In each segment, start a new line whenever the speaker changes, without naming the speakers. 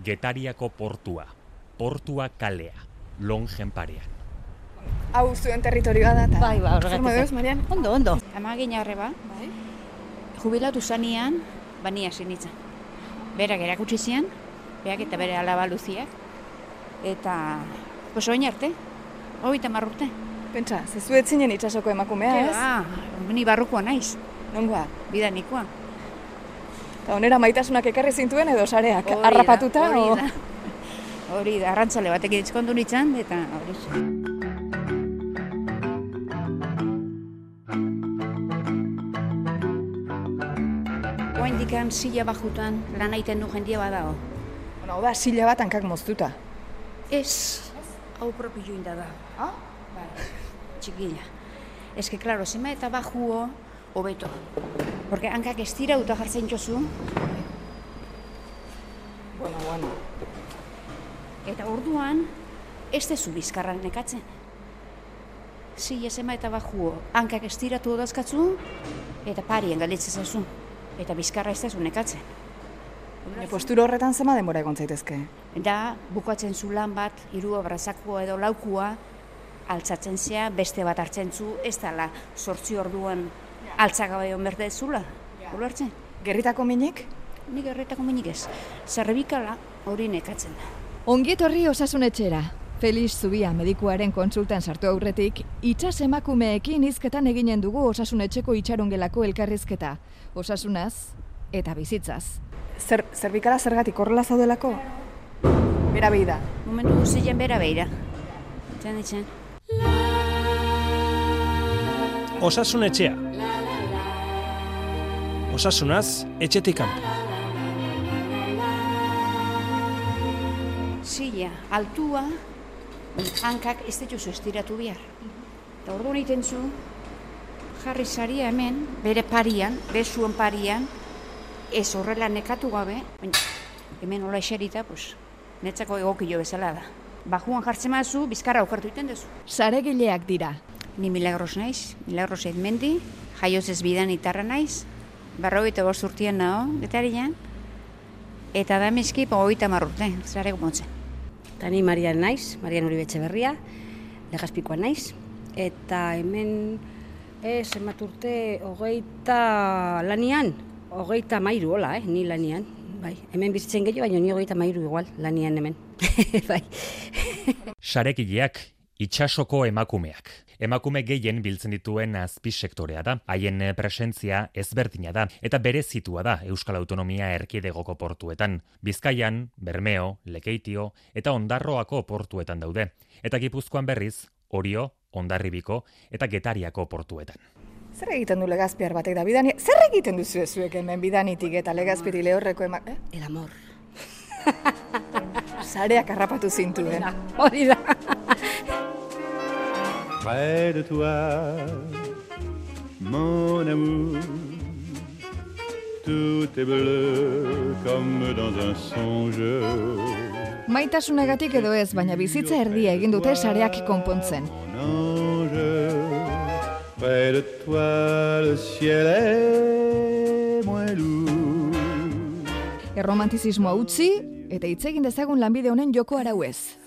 Getariako portua, portua kalea, longen parean.
Hau zuen territorioa da, eta...
Bai, ba, horregatik.
Marian?
Ondo, ondo. Ama gina horreba,
Bai.
jubilatu zanean, bania zenitzen. Berak erakutsi zian, berak eta bere alaba luziak. Eta, pues oin arte, hogeita hamar urte.
Pentsa, zezu ez zinen itxasoko emakumea, ez?
Ah, ni barrukoa naiz,
Nongoa.
bidanikoa.
Eta onera maitasunak ekarri zintuen edo sareak,
Hori da,
harrapatuta
hori da. Hori da, arrantzale batek itzkondu nintzen, eta hori. Oain dikan sila bajutan lan aiten du jendia badao.
Bueno, da, sila bat hankak moztuta.
Ez, hau propio inda da.
Ah?
Bai, txikila. Ez que, klaro, zima eta bajuo, hobeto. Porque hankak estira uta jartzen jozu,
Bueno, bueno.
Eta orduan, ez dezu bizkarra nekatzen. Zile zema eta bajuo, hankak estiratu odazkatzu, eta parien galitzen zazu. Eta bizkarra ez dezu nekatzen.
Ne posturo horretan zema denbora egon zaitezke.
Da, bukatzen zu lan bat, hiru abrazakua edo laukua, altzatzen zea, beste bat hartzen zu, ez dala sortzi orduan altzagabe hon berde zula. Ulertzen?
Gerritako minik?
Nik erretako minik ez. Zerbikala hori nekatzen da.
Ongi etorri osasunetxera. Felix Zubia medikuaren kontsultan sartu aurretik, itxas emakumeekin hizketan eginen dugu osasunetxeko itxarongelako elkarrizketa. Osasunaz eta bizitzaz.
Zer, zerbikala zergatik horrela zaudelako? Bera behi da.
Momentu guztien bera beira. Txan ditzen.
Osasun etxea. Osasunaz, etxetik kanpo.
Zila, altua, hankak ez dituzu estiratu behar. Eta orduan egiten zu, jarri saria hemen, bere parian, bezuen parian, ez horrela nekatu gabe, baina hemen hola eserita, pues, netzako egokilo bezala da. Bajuan jartzen mazu, bizkarra aukertu iten duzu.
Saregileak dira.
Ni milagros naiz, milagros mendi, jaioz ez bidan itarra naiz, berrogeita bost urtien nago, getarian, eta da mizki, hogeita marrurte, zare motzen.
Eta ni Marian naiz, Marian Uribe Berria, legazpikoa naiz. Eta hemen, ez, emat urte, hogeita lanian, hogeita mairu, hola, eh, ni lanian. Bai, hemen bizitzen gehiago, baina ni hogeita mairu igual, lanian hemen. bai.
Sarekileak, itxasoko emakumeak. Emakume gehien biltzen dituen azpi sektorea da, haien presentzia ezberdina da, eta berezitua da Euskal Autonomia erkidegoko portuetan. Bizkaian, Bermeo, Lekeitio eta Ondarroako portuetan daude. Eta Gipuzkoan berriz, Orio, Ondarribiko eta Getariako portuetan.
Zer egiten du legazpiar batek da bidani? Zer egiten duzu zuek hemen bidanitik eta legazpiri lehorreko emak... Eh?
El amor.
Sareak harrapatu zintuen.
Hori da.
Près de toi, mon amour. Tout est bleu comme dans un songe.
Maitasunagatik edo ez, baina bizitza erdia egin dute sareak konpontzen.
Près de toi le ciel est moins lourd.
Erromantizismoa utzi eta hitz egin dezagun lanbide honen joko arauez.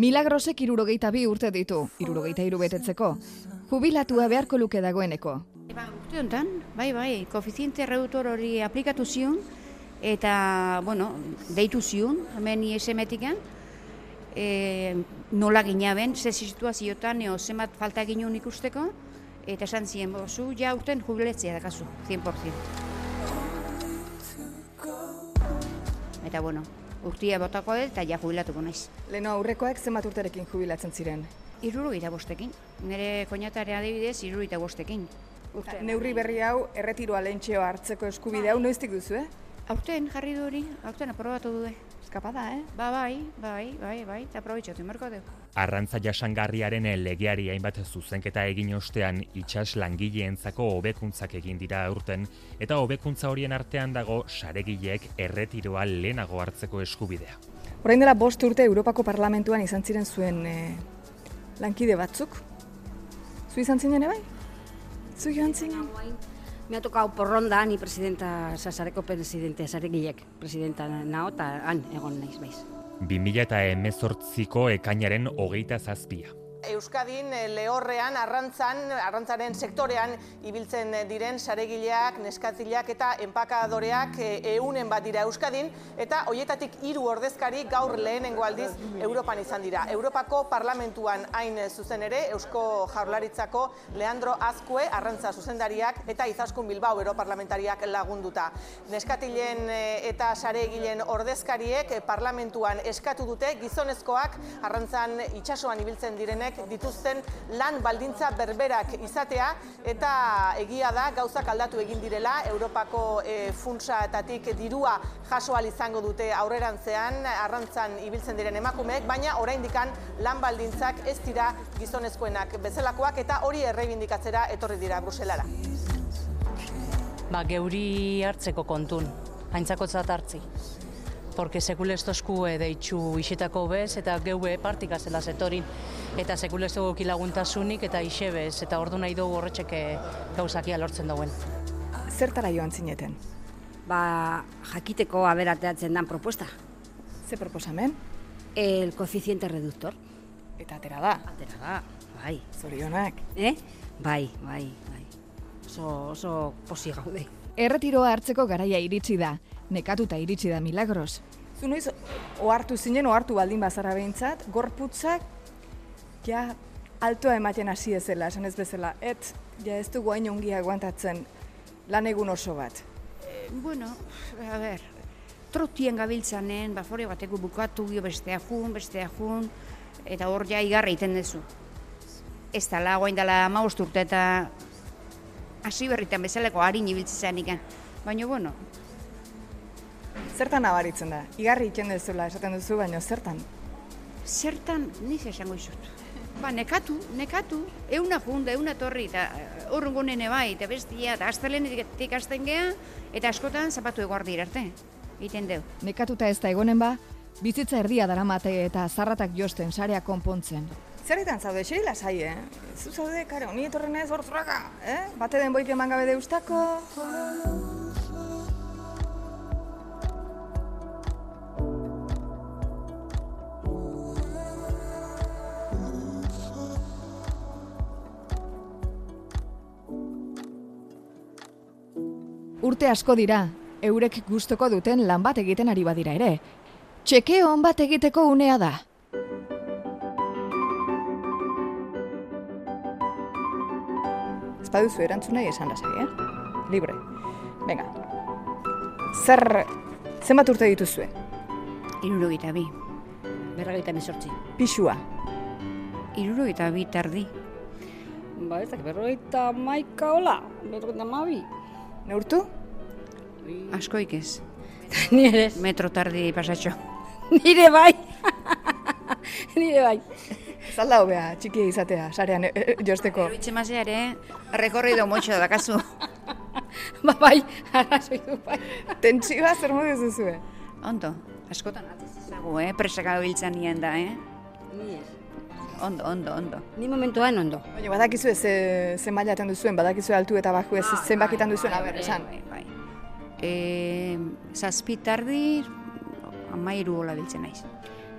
Milagrosek irurogeita bi urte ditu, irurogeita hiru betetzeko. Jubilatua beharko luke dagoeneko.
Ba, urte honetan, bai, bai, koefiziente reduktor hori aplikatu zion, eta, bueno, deitu zion, hemen ISM-etikan, e, nola ginaben, ze situaziotan, eo zemat falta ginen ikusteko, eta esan ziren, bo, zu ja urten jubiletzea dakazu, 100%. Eta, bueno, urtia botako dut, eta ja jubilatuko naiz.
Leno aurrekoak zenbat urterekin jubilatzen ziren.
Irurogeita bostekin. Nire koñatare adibidez, irurogeita bostekin. Urte.
Neurri berri hau, erretiroa lehentxeo hartzeko eskubide hau noiztik duzu, eh?
Aurten jarri du hori, aurten aprobatu du.
Eskapada, eh?
Ba, bai, bai, bai, bai, eta aprobetxatu emarko dugu.
Arrantza jasangarriaren legeari hainbat zuzenketa egin ostean itxas langileentzako hobekuntzak egin dira aurten eta hobekuntza horien artean dago saregileek erretiroa lehenago hartzeko eskubidea.
Orain dela bost urte Europako Parlamentuan izan ziren zuen eh, lankide batzuk. Zu izan zinen bai? Zu joan zinen?
Me ha tocado porronda, ni presidenta, sasareko presidente, sarekilek, presidenta nao, eta han egon naiz baiz.
2000 eta emezortziko ekainaren hogeita zazpia.
Euskadin eh, lehorrean, arrantzan, arrantzaren sektorean ibiltzen diren saregileak, neskatzileak eta enpakadoreak eunen bat dira Euskadin, eta hoietatik hiru ordezkari gaur lehenengo aldiz Europan izan dira. Europako parlamentuan hain zuzen ere, Eusko Jaurlaritzako Leandro Azkue, arrantza zuzendariak eta Izaskun Bilbao Europarlamentariak lagunduta. Neskatilen eh, eta saregilen ordezkariek eh, parlamentuan eskatu dute gizonezkoak arrantzan itsasoan ibiltzen direnek dituzten lan baldintza berberak izatea eta egia da gauzak aldatu egin direla Europako e, funtsaetatik dirua jaso izango dute aurrerantzean arrantzan ibiltzen diren emakumeek baina oraindikan lan baldintzak ez dira gizonezkoenak bezalakoak eta hori erreibindikatzera etorri dira Bruselara.
Ba, geuri hartzeko kontun, haintzakotzat hartzi porque sekulestosku deitxu isetako bez, eta geue partika zela zetorin, eta sekulesto laguntasunik eta isebez, eta ordu nahi dugu horretxeke gauzakia lortzen dauen.
Zertara joan zineten?
Ba, jakiteko aberateatzen dan propuesta.
Ze proposamen?
El koeficiente reductor.
Eta atera da?
Atera da, bai.
Zorionak.
Eh? Bai, bai, bai. Oso, oso posi gaude.
Erretiroa hartzeko garaia iritsi da, nekatuta iritsi da milagros.
Zu noiz, ohartu zinen, ohartu baldin bazara behintzat, gorputzak, ja, altoa ematen hasi ezela, esan ez bezala, et, ja, ez dugu hain ongi aguantatzen lan egun oso bat.
E, bueno, a ber, trotien gabiltzanen, bafore bateko bukatu gio bestea jun, bestea jun, eta hor ja igarra iten dezu. Ez dala, guain dala mausturte eta hasi berritan bezaleko harin ibiltzen ikan. Baina, bueno,
Zertan nabaritzen da? Igarri itzen duzula esaten duzu, baina zertan?
Zertan, niz esango izut. Ba, nekatu, nekatu, euna junda, euna torri, eta eh, urrungo nene bai, eta bestia, eta astelenetik asten geha, eta askotan zapatu eguardi arte, iten deu.
Nekatuta ez da egonen ba, bizitza erdia daramate eta zarratak josten sarea konpontzen.
Zerretan zaude, xeri lasai, eh? Zu zaude, kare, honi etorren ez horzuraka, eh? Bate den boik eman gabe deustako.
Urte asko dira, eurek gustoko duten lan bat egiten ari badira ere. Txeke hon bat egiteko unea da.
Ez baduzu erantzun nahi esan lasai, eh? Libre. Venga. Zer, zenbat urte dituzue?
Irurogita bi.
Berrageita mesortzi.
Pixua.
Irurogita bi tardi.
Ba, ez da, berrogeita maika hola, berrogeita mabi.
Neurtu?
Askoik ez.
Ni ere.
Metro tardi pasatxo.
Nire bai. Nire bai.
Zalda hobea, txikia izatea, sarean e, e, josteko.
Itxe mazea ere, rekorrido motxo da kasu.
ba, bai, arrazoi du bai.
Tentsioa zer modu zuzue?
Ondo, askotan atziz ezagu, eh? Presaka biltzen nien da, eh?
Ni ez.
Ondo, ondo, ondo.
Ni momentuan ondo.
Baina badakizu ze, ze mailaten duzuen, badakizu altu eta bajo ez zenbakitan duzuen, aber, esan.
Bai, bai. E, zazpi tardi, amairu hola biltzen naiz.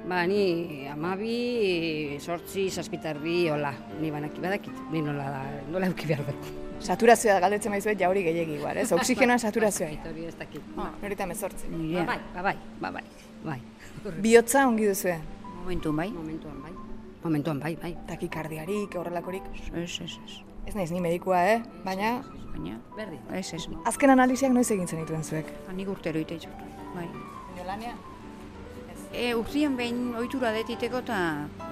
Ba, ni amabi, sortzi, zazpitardi, hola, ni banaki badakit, ni nola, nola euki behar dut.
Saturazioa galdetzen maizuet ja hori gehiagi igual, ez? Oxigenoan saturazioa.
Hori ez dakit.
Ah,
Norita mezortzi.
Ba, bai, ba, bai, ba, bai, bai.
Biotza ongi duzue.
Momentu bai.
Momentuan bai. Momentuan bai, bai.
Takikardiarik, horrelakorik.
Ez, ez, ez.
Ez naiz ni medikua, eh? Baina,
Baina,
Berdi.
ez, ez.
azken analiziak noiz egin zenituen zuek.
Hanik urtero ite ditut, bai.
Jolania?
E, urtien behin ohitura detiteko eta,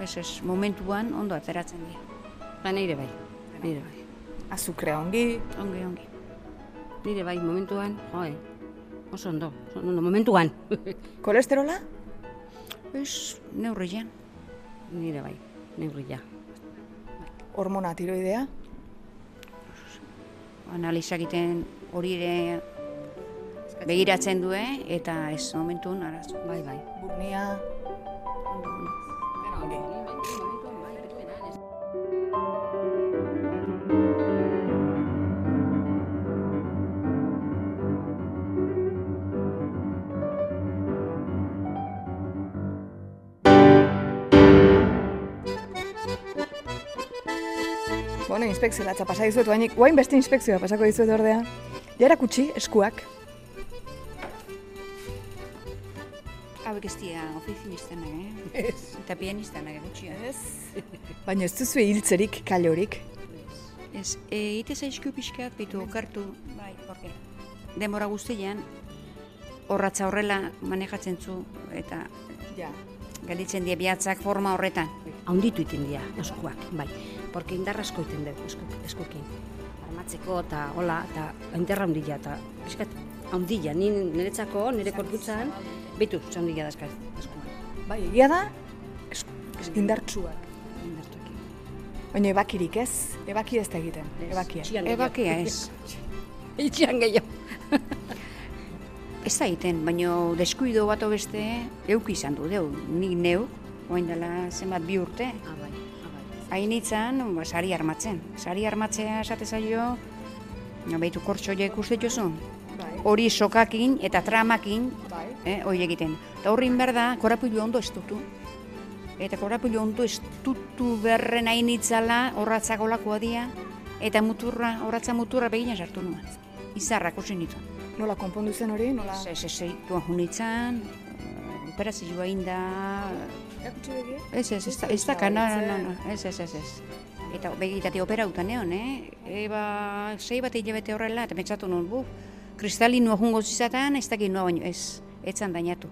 ez, ez, momentuan ondo ateratzen dira.
Ba, nire bai, nire bai.
Azukrea ongi,
Ongi, ongi.
Nire bai, momentuan, joe, oso ondo, oso ondo, momentuan.
kolesterola?
Ez, neurrian.
nire bai, neurria.
Hormona tiroidea?
Analizak egiten hori ere begiratzen du, eh? eta ez momentun arazo.
Bai, bai.
Burnia? Inspekzio latza pasa dizuet, guainik, guain beste inspekzioa pasako dizuet ordea. Ja erakutsi, eskuak.
Hauek ez dira ofizinistak, eh?
Ez.
Eta pianistanak gutxi,
Ez. Baina ez duzu hiltzerik, kalorik.
Ez, e, ite zaizku pixkat, bitu okartu, bai, porque demora guztian, horratza horrela manejatzen zu, eta
Ja.
galitzen die bihatzak forma horretan.
Haunditu iten dira eskuak, bai. Porque indar asko iten dugu eskuk, eskukin. Armatzeko eta hola, eta indarra handila, eta piskat handila, ni niretzako, nire korputzan, bitu, handila dazkaz eskuak.
Bai, egia da, indartsuak.
Indartuekin.
Baina ebakirik ez, ebaki ez da egiten, ebakia.
Ebakia ez.
Itxian gehiago.
Ez da egiten, baina deskuido bat beste euk izan du, deu, nik neu, oain dela zenbat bi urte,
ah, bai.
Hain itzan, ba, sari armatzen. Sari armatzea esate zaio, no, behitu kortxoiek uste jozu,
Bai,
hori sokakin eta tramakin,
bai.
eh, hori egiten. Eta horrin behar da, korapilu ondo estutu. Eta korapilu ondo estutu berren hain itzala, horratzak olakoa dia, eta muturra, horratza muturra begina sartu nuen. Izarrak usin ditu.
Nola konpondu zen hori, nola...
Ez, ez, ez, tuan junitzen, operazioa inda,
Erakutsi begi?
ez, ez, ez, da- ez da, no, no, no, no, ez, ez, ez, ez. Eta begitatik operauta neon, eh? Eba, sei bat hilabete horrela, eta pentsatu nuen, bu, kristalinoa jungo zizatan, ez dakit noa baino, ez, etzan dainatu.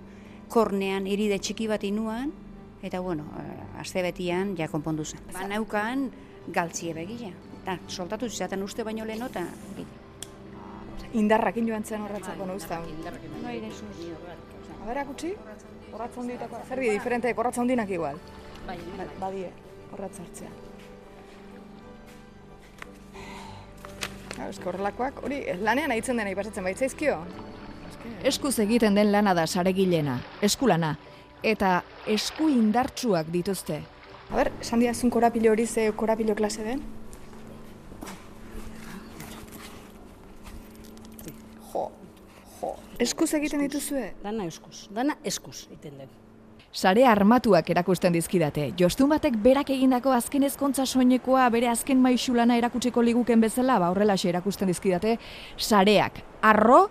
Kornean iride txiki bat inuan, eta bueno, eh, aste betian ja konpondu zen. Ba, naukan galtzie begia. Eta soltatu zizaten uste baino leheno, eta...
Indarrakin joan zen horretzako, no usta.
No, ere, zuz.
A ber, akutsi? Horratza honditako, zer di diferente, horratza hondinak igual.
Bai,
Ba- Badie, horratza hartzea. Eske horrelakoak, hori, lanean aitzen dena ipasatzen baitzaizkio.
Eskuz egiten den lana da saregilena, eskulana, eta esku indartsuak dituzte.
A ber, esan diazun korapilo hori ze korapilo klase den? Jo, jo. Eskuz egiten dituzue?
Dana eskuz, dana eskuz iten den.
Sare armatuak erakusten dizkidate. Jostun batek berak egindako azken ezkontza soinekoa bere azken maixulana erakutsiko liguken bezala, ba horrelaxe erakusten dizkidate, sareak, arro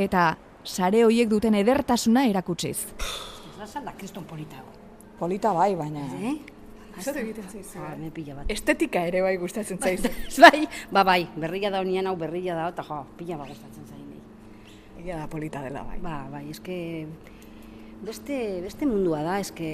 eta sare hoiek duten edertasuna erakutsiz.
Ez da kriston politago.
Polita bai, baina...
Eh?
Zer egiten zaizu?
Ah, bat.
Estetika ere bai gustatzen zaizu.
bai, ba bai, berria da honian hau berria da, eta jo, pila bat gustatzen zain
Egia da polita dela bai.
Ba, bai, eske beste, beste mundua da, eske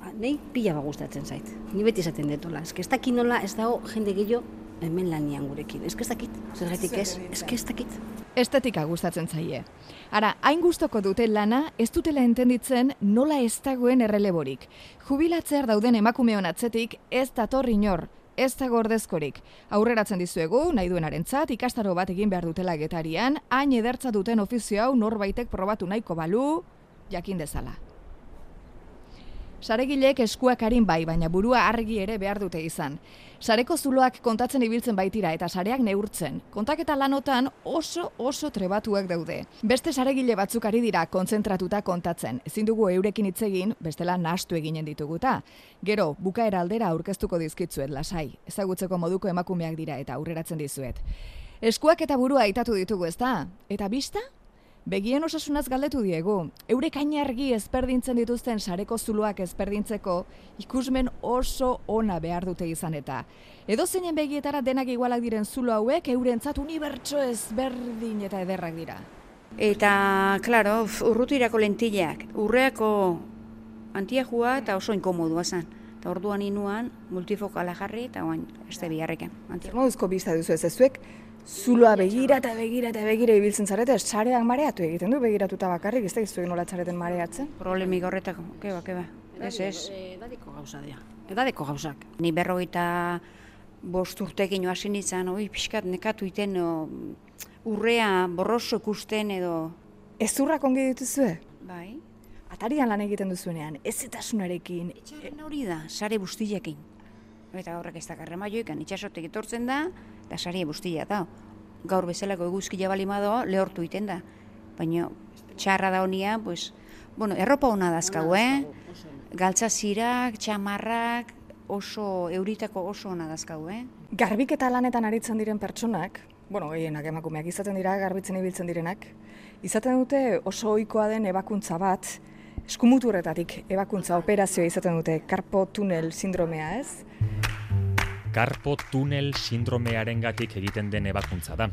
ba, nahi pila bat gustatzen zait. Ni beti esaten detola, eske ez dakit nola ez dago jende gehiago hemen lanian gurekin. Eske ez dakit, zergatik ez, eske ez dakit.
Estetika gustatzen zaie. Ara, hain gustoko dute lana, ez dutela entenditzen nola ez dagoen erreleborik. Jubilatzear dauden emakumeon atzetik ez dator inor, ez da gordezkorik. Aurreratzen dizuegu, nahi duenarentzat ikastaro bat egin behar dutela getarian, hain edertza duten ofizio hau norbaitek probatu nahiko balu, jakin dezala. Saregilek eskuak harin bai, baina burua argi ere behar dute izan. Sareko zuloak kontatzen ibiltzen baitira eta sareak neurtzen. Kontaketa lanotan oso oso trebatuak daude. Beste saregile batzuk ari dira kontzentratuta kontatzen. Ezin dugu eurekin hitz egin, bestela nahastu eginen dituguta. Gero, bukaera aldera aurkeztuko dizkitzuet lasai. Ezagutzeko moduko emakumeak dira eta aurreratzen dizuet. Eskuak eta burua aitatu ditugu, ezta? Eta bista? Begien osasunaz galdetu diegu. Eurek argi ezberdintzen dituzten sareko zuloak ezberdintzeko ikusmen oso ona behar dute izan eta. Edo zeinen begietara denak igualak diren zulo hauek eurentzat unibertso ezberdin eta ederrak dira.
Eta, klaro, urrutirako lentillak, urreako antiajua eta oso inkomodua zen. Eta orduan inuan multifokala jarri eta oain, este biharrekan.
Zer moduzko bizta duzu ez ezuek, zuloa begira eta begira eta begira ibiltzen zarete, sareak mareatu egiten du begiratuta bakarrik, ez da izuek nola txareten mareatzen.
Problemik horretako, keba, keba. Ez, ez.
Edadiko gauza dira. Edadeko gauzak.
Ni berrogeita bost urtekin hasi nintzen, oi, pixkat nekatu iten, o, urrea borroso ikusten edo...
Ezurrak ongi dituzue?
Bai.
Atarian lan egiten duzuenean, ez etasunarekin,
Etxarren hori da, sare bustilekin. Eta horrek ez dakarra maioikan, itxasotek etortzen da, eta sare bustila da. Gaur bezalako eguzkila balimado, lehortu iten da. Baina txarra da honia, pues, bueno, erropa hona dazkau, eh? Galtzazirak, txamarrak, oso, euritako oso ona dazkau, eh?
Garbiketa lanetan aritzen diren pertsonak, bueno, gehienak emakumeak izaten dira, garbitzen ibiltzen direnak, izaten dute oso ohikoa den ebakuntza bat, eskumuturretatik ebakuntza operazioa izaten dute, karpo tunel sindromea, ez?
Karpo tunel sindromearengatik egiten den ebakuntza da.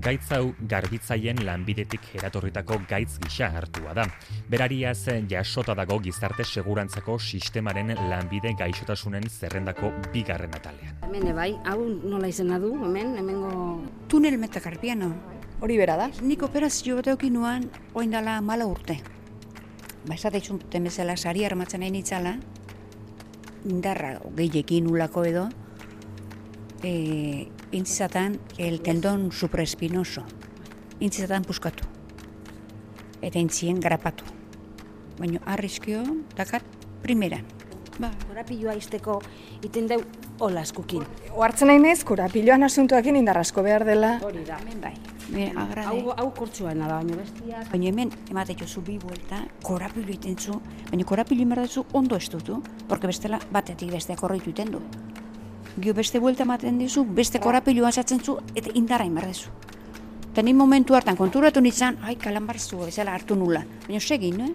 Gaitz hau garbitzaien lanbidetik eratorritako gaitz gisa hartua da. Berariaz jasota dago gizarte segurantzako sistemaren lanbide gaixotasunen zerrendako bigarren atalean.
Hemen bai, hau nola izena du, hemen, hemengo...
Tunel metakarpiano.
Hori bera da?
Nik operazio bat eukin nuan, oin dala mala urte. Ba, esatetxun temezela sari armatzen nahi nitzala, indarra gehiekin ulako edo, e, intzizatan el tendon supraespinoso. Intzizatan puskatu. Eta intzien grapatu. Baina arriskio, dakat, primeran. Ba,
Korapilloa izteko iten deu hola eskukin.
Oartzen nahi nez, korapiloan asuntoakin indarrasko behar dela.
Hori da.
hemen bai. Me agrade.
Hau, hau kortsuana da, baina bestiak...
Baina hemen, emate jozu bi buelta, korapilu iten zu, baina korapilu inberdezu ondo estutu, porque bestela batetik besteak horreitu iten du. Gio beste buelta ematen dizu, beste korapilu asatzen zu, eta indarra inberdezu. Eta ni momentu hartan konturatu nintzen, ai, kalambarzu, bezala hartu nula. Baina segin, eh?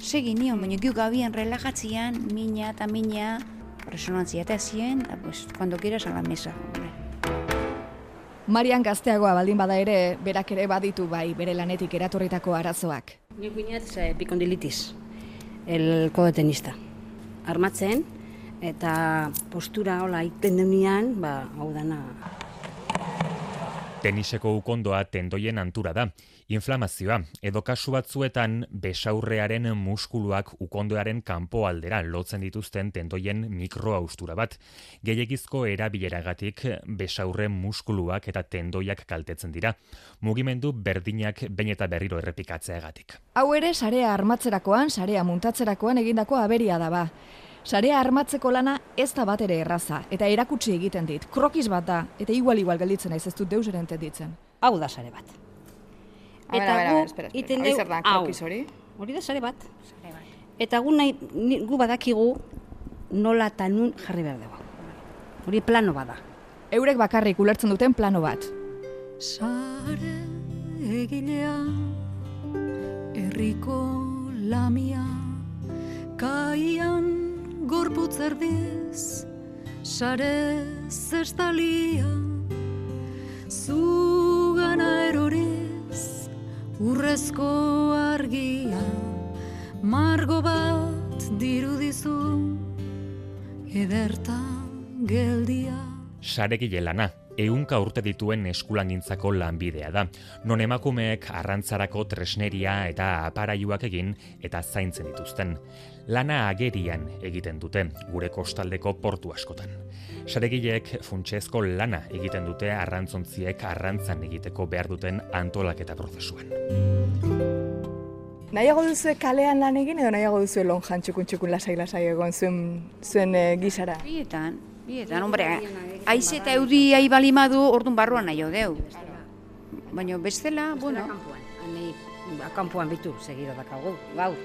Segin nion, baina gio gabian relajatzian, mina eta mina, resonantzia eta zien, eta pues, cuando quieras a la mesa.
Marian gazteagoa baldin bada ere, berak ere baditu bai bere lanetik eratorritako arazoak.
Nik guinat, ze, epikondilitis, el kodetenista. Armatzen, eta postura hola iten deunian, ba, hau dana,
Teniseko ukondoa tendoien antura da. Inflamazioa, edo kasu batzuetan besaurrearen muskuluak ukondoaren kanpoaldera lotzen dituzten tendoien mikroaustura bat. Gehiegizko erabileragatik besaurre muskuluak eta tendoiak kaltetzen dira. Mugimendu berdinak behin eta berriro errepikatzeagatik.
Hau ere sarea armatzerakoan, sarea muntatzerakoan egindako aberia da ba. Sarea armatzeko lana ez da bat ere erraza, eta erakutsi egiten dit. Krokiz bat da, eta igual-igual gelditzen naiz ez dut deus ere entenditzen.
hau da sare bat.
A ber, a ber, a ber, espera, espera.
iten
Hori
deu hau.
hori?
Hori da sare bat. Eta gu, nahi, gu badakigu nola eta nun jarri behar dugu. Hori plano bada.
Eurek bakarrik ulertzen duten plano bat.
Sare egilea, herriko lamia, kaian gorputz erdiz, sare zestalia, zugana eroriz, urrezko argia, margo bat dirudizu, ederta geldia.
Saregile lana, ehunka urte dituen eskulangintzako lanbidea da. Non emakumeek arrantzarako tresneria eta aparaiuak egin eta zaintzen dituzten. Lana agerian egiten dute, gure kostaldeko portu askotan. Saregileek funtsezko lana egiten dute arrantzontziek arrantzan egiteko behar duten antolaketa prozesuan.
Nahiago duzue kalean lan egin edo nahiago duzue lonjan txukun txukun lasai lasai egon zuen, zuen e, gisara?
Bietan, bietan, hombre, haize eta eudi ahi balimadu, orduan barruan nahi deu. Baina bestela, bueno,
Kampuan, hanei, kanpoan bitu, segido dakagu, gaur.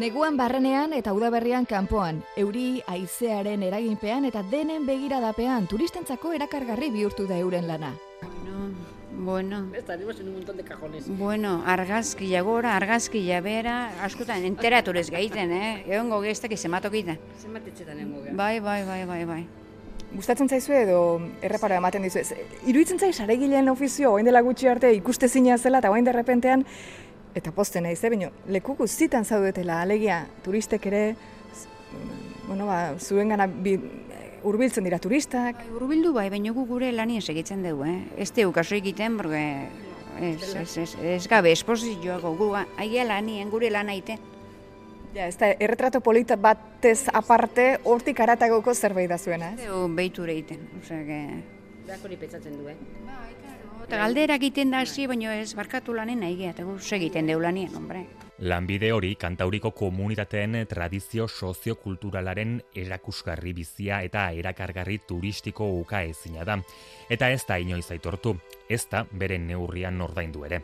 Neguan barrenean eta udaberrian kanpoan, euri haizearen eraginpean eta denen begiradapean turistentzako erakargarri bihurtu da euren lana.
Bueno,
Estaremos en un montón de cajones.
bueno, argazkia gora, argazkia bera, askotan enteraturez gaiten, eh? Egongo gestak izematokita.
Zenbat etxetan nengo gara.
Bai, bai, bai, bai, bai.
Gustatzen zaizue edo erreparo ematen dizu. Iruditzen zaiz saregileen ofizio orain dela gutxi arte ikustezina zela eta orain derrepentean eta posten naiz, eh, baina leku guztitan zaudetela, alegia turistek ere z- bueno, ba, zuengana bi, hurbiltzen dira turistak.
Bai, Urbildu bai, baina gu gure lanien segitzen dugu, eh? Ez teu kaso egiten, porque ez, ez, ez, ez gabe esposizioako gu, aia lanien gure lan aite.
Ja, ez da, erretrato polita batez aparte, hortik aratagoko zerbait da zuena, ez?
Zeu behiture egiten, osea, que...
Berak hori pentsatzen du, eh?
Eta galdera egiten da hasi, baina ez barkatu lanen nahi gu segiten deu lanien, hombre.
Lanbide hori kantauriko komunitateen tradizio soziokulturalaren erakusgarri bizia eta erakargarri turistiko uka ezina da. Eta ez da inoiz aitortu, ez da bere neurrian ordaindu ere.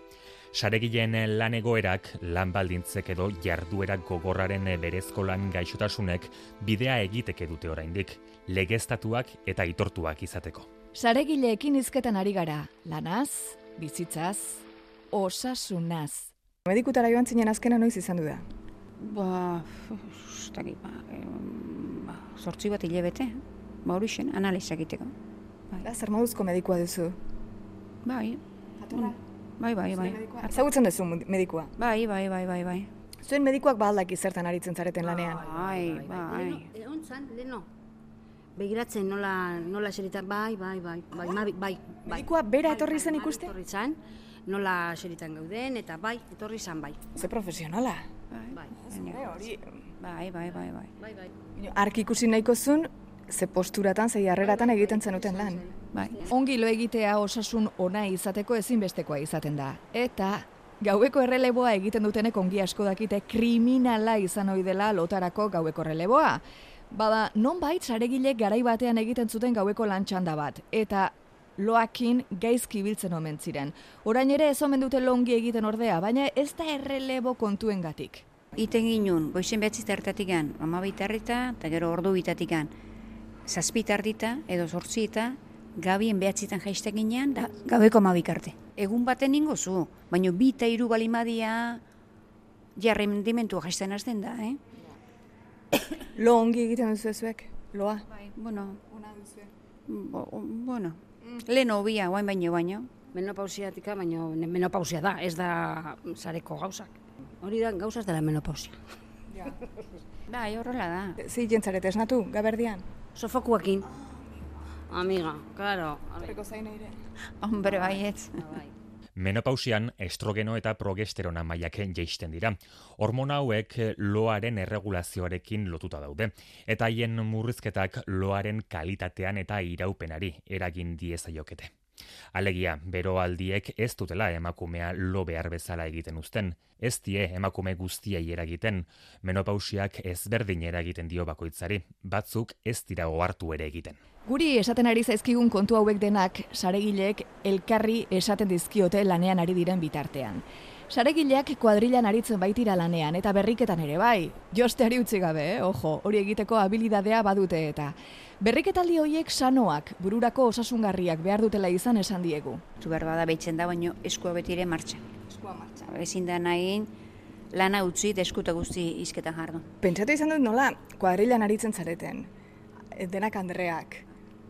Saregileen lan egoerak, lan baldintzek edo jarduerak gogorraren berezko lan gaixotasunek bidea egiteke dute oraindik, legeztatuak eta aitortuak izateko.
Saregileekin hizketan ari gara, lanaz, bizitzaz, osasunaz.
Medikutara joan zinen azkena noiz izan du da?
Ba, dakit, ba, ba, sortzi bat hilabete, ba hori zen, analiz egiteko.
Da, zer moduzko medikua duzu?
Bai, bai, bai, bai.
Ezagutzen duzu medikua?
Bai, bai, bai, bai, bai.
Zuen medikuak ba aldaki zertan aritzen zareten lanean?
Bai, bai.
Leno, ontzan, leno. Begiratzen nola, nola xeritan, bai, bai, bai, bai, bai, bai, bai.
Medikua bera
Bai,
etorri
bai,
zen
bai,
ikuste?
Etorri zen, nola xeritan gauden, eta bai, etorri zen, bai.
Ze profesionala.
Bai,
hori...
Bai, bai, bai, bai.
bai, bai.
Ark ikusi nahiko zuen, ze posturatan, ze jarreratan egiten zenuten lan.
Bai.
Ongi lo egitea osasun ona izateko ezinbestekoa izaten da. Eta gaueko erreleboa egiten dutenek ongi asko dakite kriminala izan ohi dela lotarako gaueko erreleboa. Bada, nonbait saregile garai batean egiten zuten gaueko lantxanda bat. Eta loakin gaizki biltzen omen ziren. Orain ere ez omen dute longi egiten ordea, baina ez da errelebo kontuengatik.
Iten ginen, goizen behatzi tartatikan, amabit harrita, eta gero ordu bitatikan. Zazpit ardita, edo sortzita, gabien behatzitan jaiste ginean, da gabeko amabik arte. Egun baten ningo zu, baina bi eta hiru balimadia jarrendimentua jaisten hasten da, eh?
Lo ongi egiten duzu zuek, loa.
Bai, bueno. Bo, bueno, lehen hobia, guain baino baino.
Menopausiatika, baina menopausia da, ez da sareko gauzak. Hori da, gauzaz dela menopausia.
Bai, horrela da.
Zi jentzarete esnatu, gaberdian?
Sofokuakin. Amiga, claro.
Horreko zain ere.
Hombre, baietz.
Bai.
Menopausian estrogeno eta progesterona mailak jaisten dira. Hormona hauek loaren erregulazioarekin lotuta daude eta haien murrizketak loaren kalitatean eta iraupenari eragin diezaiokete. Alegia, beroaldiek ez dutela emakumea lo behar bezala egiten uzten. Ez die emakume guztiei eragiten, menopausiak ezberdin eragiten dio bakoitzari, batzuk ez dira ohartu ere egiten.
Guri esaten ari zaizkigun kontu hauek denak saregileek elkarri esaten dizkiote lanean ari diren bitartean. Saregileak kuadrilan aritzen baitira lanean eta berriketan ere bai. Josteari utzi gabe, eh? ojo, hori egiteko habilidadea badute eta. Berriketaldi horiek sanoak, bururako osasungarriak behar dutela izan esan diegu.
Zu behar bada behitzen da, baino eskua beti ere martxan. Eskua martxan. Ezin da nahi lana utzi eta eskuta guzti izketan jardu.
Pentsatu izan dut nola, kuadrilan aritzen zareten. Denak andreak,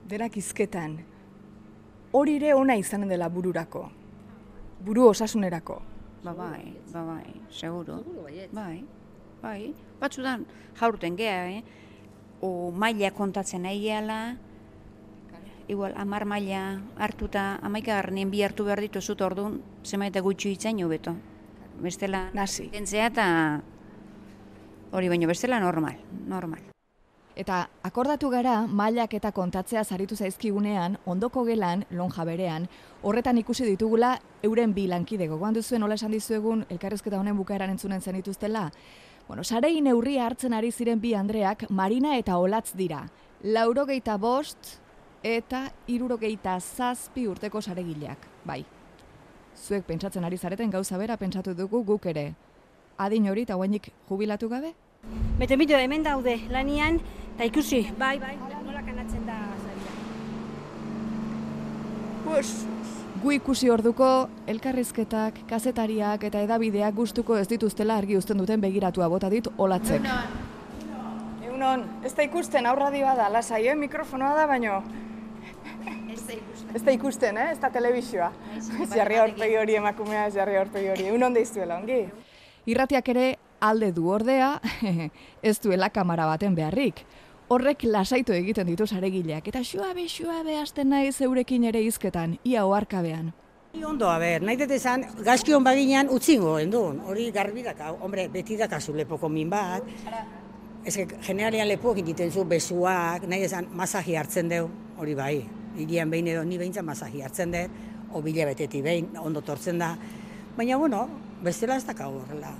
denak izketan. Hori ere ona izanen dela bururako. Buru osasunerako.
Ba bai, ba bai, seguro. Bai, bai. Batzudan jaurten gea, eh? O maila kontatzen nahi gehala, igual amar maila hartuta, amaika garnien bi hartu behar dituzut orduan, zemaita gutxu itzain hobeto. Bestela,
Nasi.
Tentzea eta hori baino bestela normal, normal.
Eta akordatu gara mailak eta kontatzea zaritu zaizkigunean, ondoko gelan, lonja berean, horretan ikusi ditugula euren bi lankide gogoan duzuen nola esan dizuegun elkarrezketa honen bukaeran entzunen zenituztela. Bueno, sarei neurria hartzen ari ziren bi Andreak Marina eta Olatz dira. Laurogeita bost eta irurogeita zazpi urteko saregileak, bai. Zuek pentsatzen ari zareten gauza bera pentsatu dugu guk ere. Adin hori eta guainik jubilatu gabe?
Bete mito hemen daude, lanian, eta ikusi, bai, bai, nola kanatzen da zaria.
Gu ikusi orduko elkarrizketak, kazetariak eta edabideak gustuko ez dituztela argi uzten duten begiratua bota dit olatzek.
Egunon, ez da ikusten aurradioa da, lasai, eh? mikrofonoa da, baino... Ez da ikusten, eh? ez da telebizioa. Jarri aurpegi hori emakumea, jarri aurpegi hori. Egunon deizuela, ongi?
Irratiak ere alde du ordea, ez duela kamara baten beharrik. Horrek lasaitu egiten ditu saregileak, eta xuabe, xuabe hasten nahi zeurekin ere hizketan, ia oarkabean.
Ondo, a ber, nahi dut esan, gazkion baginan utzingo, endun, hori garbi daka, hombre, beti dakazu lepoko min bat, ez que generalian lepoak egiten zu besuak, nahi esan, masaji hartzen deu, hori bai, irian behin edo ni behintzat masaji hartzen dut, o bila beteti behin, ondo tortzen da, baina, bueno, bestela ez dakau horrela.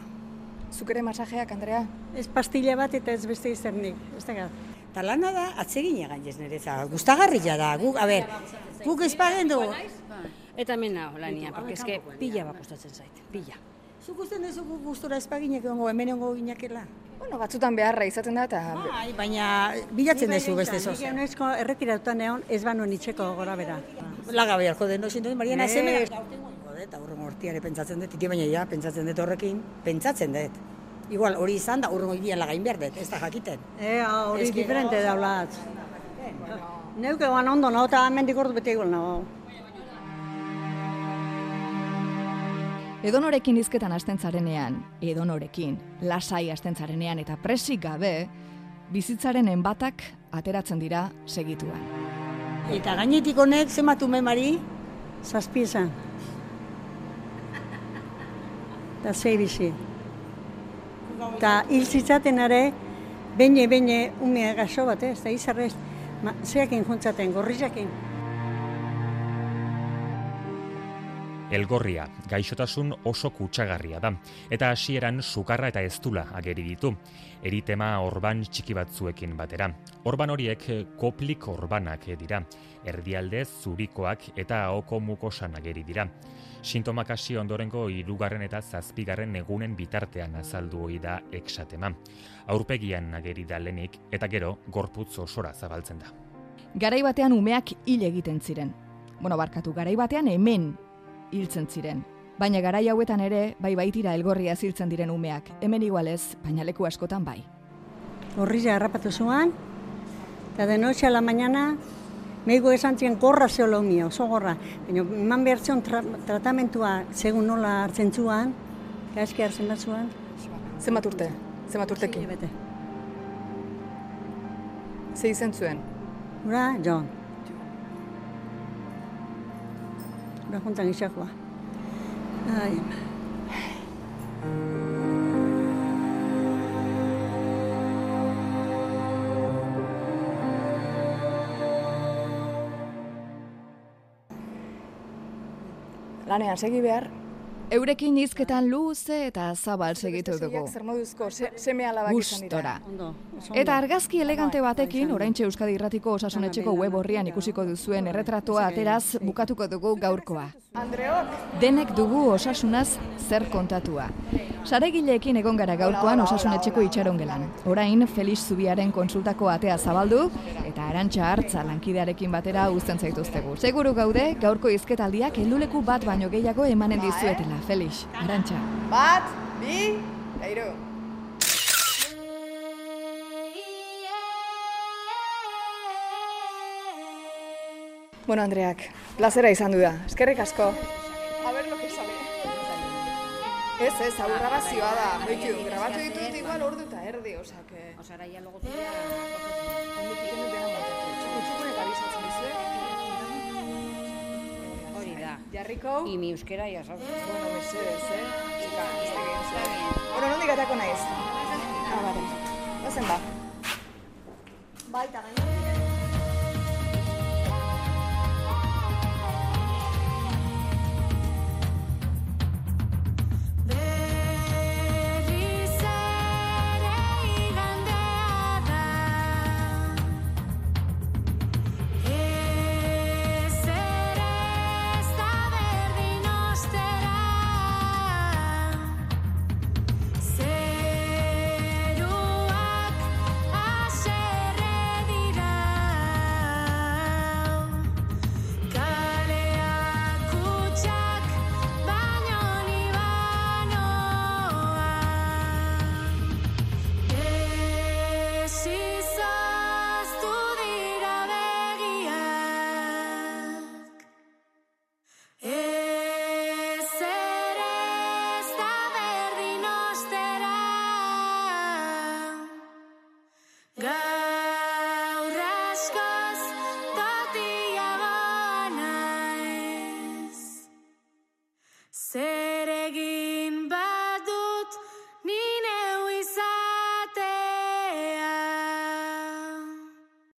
Zuk ere masajeak, Andrea?
Ez pastilla bat eta ez beste izernik. Ez da
Eta lana da, atsegin egan ez nereza. Gustagarria da, guk, a ber, guk ez pagendu.
Eta hemen nago lania, porque eske pila bat kostatzen zait, pila.
Zuk usten duzu guk gustora espaginek ongo, hemen ongo ginakela.
Bueno, batzutan beharra izaten da eta...
Bai, baina bilatzen duzu beste zoz.
Nik eunezko erretiratutan egon ez banuen itxeko gora bera.
Laga beharko den dozin dut, Mariana,
Ez.
zemera. Eta urrengo hortiare pentsatzen dut, iti baina ja, pentsatzen dut horrekin, pentsatzen dut. Igual hori izan da urrengo ibian lagain behar dut, ez da jakiten.
E, hori diferente
gero-
daulat. Neuk egon ondo nago eta hemendik ordu bete igual nago.
Edonorekin hizketan hasten zarenean, edonorekin, lasai hasten zarenean eta presik gabe, bizitzaren enbatak ateratzen dira segituan.
Eta gainetik honek zenbat ume mari?
Zazpi esan. Eta zei bizi. Eta hil zitzaten ere, beine, beine, umea gaso bat, ez da izarrez, zeakin juntzaten, gorrizakin.
Elgorria, gaixotasun oso kutsagarria da, eta hasieran sukarra eta eztula ageri ditu, eritema orban txiki batzuekin batera. Orban horiek koplik orbanak dira, erdialdez zurikoak eta ahoko mukosan ageri dira. Sintomak hasi ondorengo hirugarren eta zazpigarren egunen bitartean azaldu ohi da eksatema. Aurpegian ageri da lenik eta gero gorputz osora zabaltzen da.
Garai batean umeak hil egiten ziren. Bueno, barkatu, garai batean hemen hiltzen ziren. Baina garai hauetan ere, bai baitira elgorria ziltzen diren umeak. Hemen igualez, baina leku askotan bai.
Gorriza harrapatu zuan, eta de noche a la mañana, meigo esan zien gorra zeolo mio, oso gorra. Baina eman behar zion tra tratamentua segun nola hartzen zuan, gaizki hartzen bat zuan.
Zenbat urte? Zenbat urtekin?
bete.
Ze izen zuen?
Ura, John. Ura juntan gizakoa. Ai,
Lanean segi behar.
Eurekin hizketan luze eta zabal segitu dugu. Gustora. Eta argazki elegante batekin, oraintxe Euskadi Irratiko Osasunetxeko web orrian ikusiko duzuen erretratoa ateraz bukatuko dugu gaurkoa.
Andreok,
Denek dugu osasunaz zer kontatua. Saregileekin egon gara gaurkoan osasunetxeko itxaron gelan. Orain, Felix Zubiaren konsultako atea zabaldu arantxa hartza lankidearekin batera uzten zaituztegu. Seguru gaude, gaurko izketaldiak helduleku bat baino gehiago emanen dizuetela. Felix, arantxa.
bat, bi, eiru. Bueno, Andreak, plazera izan du da. Eskerrik asko. A ver lo que sale. Ez, ez, hau grabazioa da. Beitu, grabatu ditut igual ordu eta erdi, osea que...
Osara, ja logopia... Da.
Jarriko.
I mi euskera ja sabes.
Bueno, mesedez, eh? Txika, ez Bueno, nondik atako naiz? Ah, bale. Ozen ba. Baita gaina.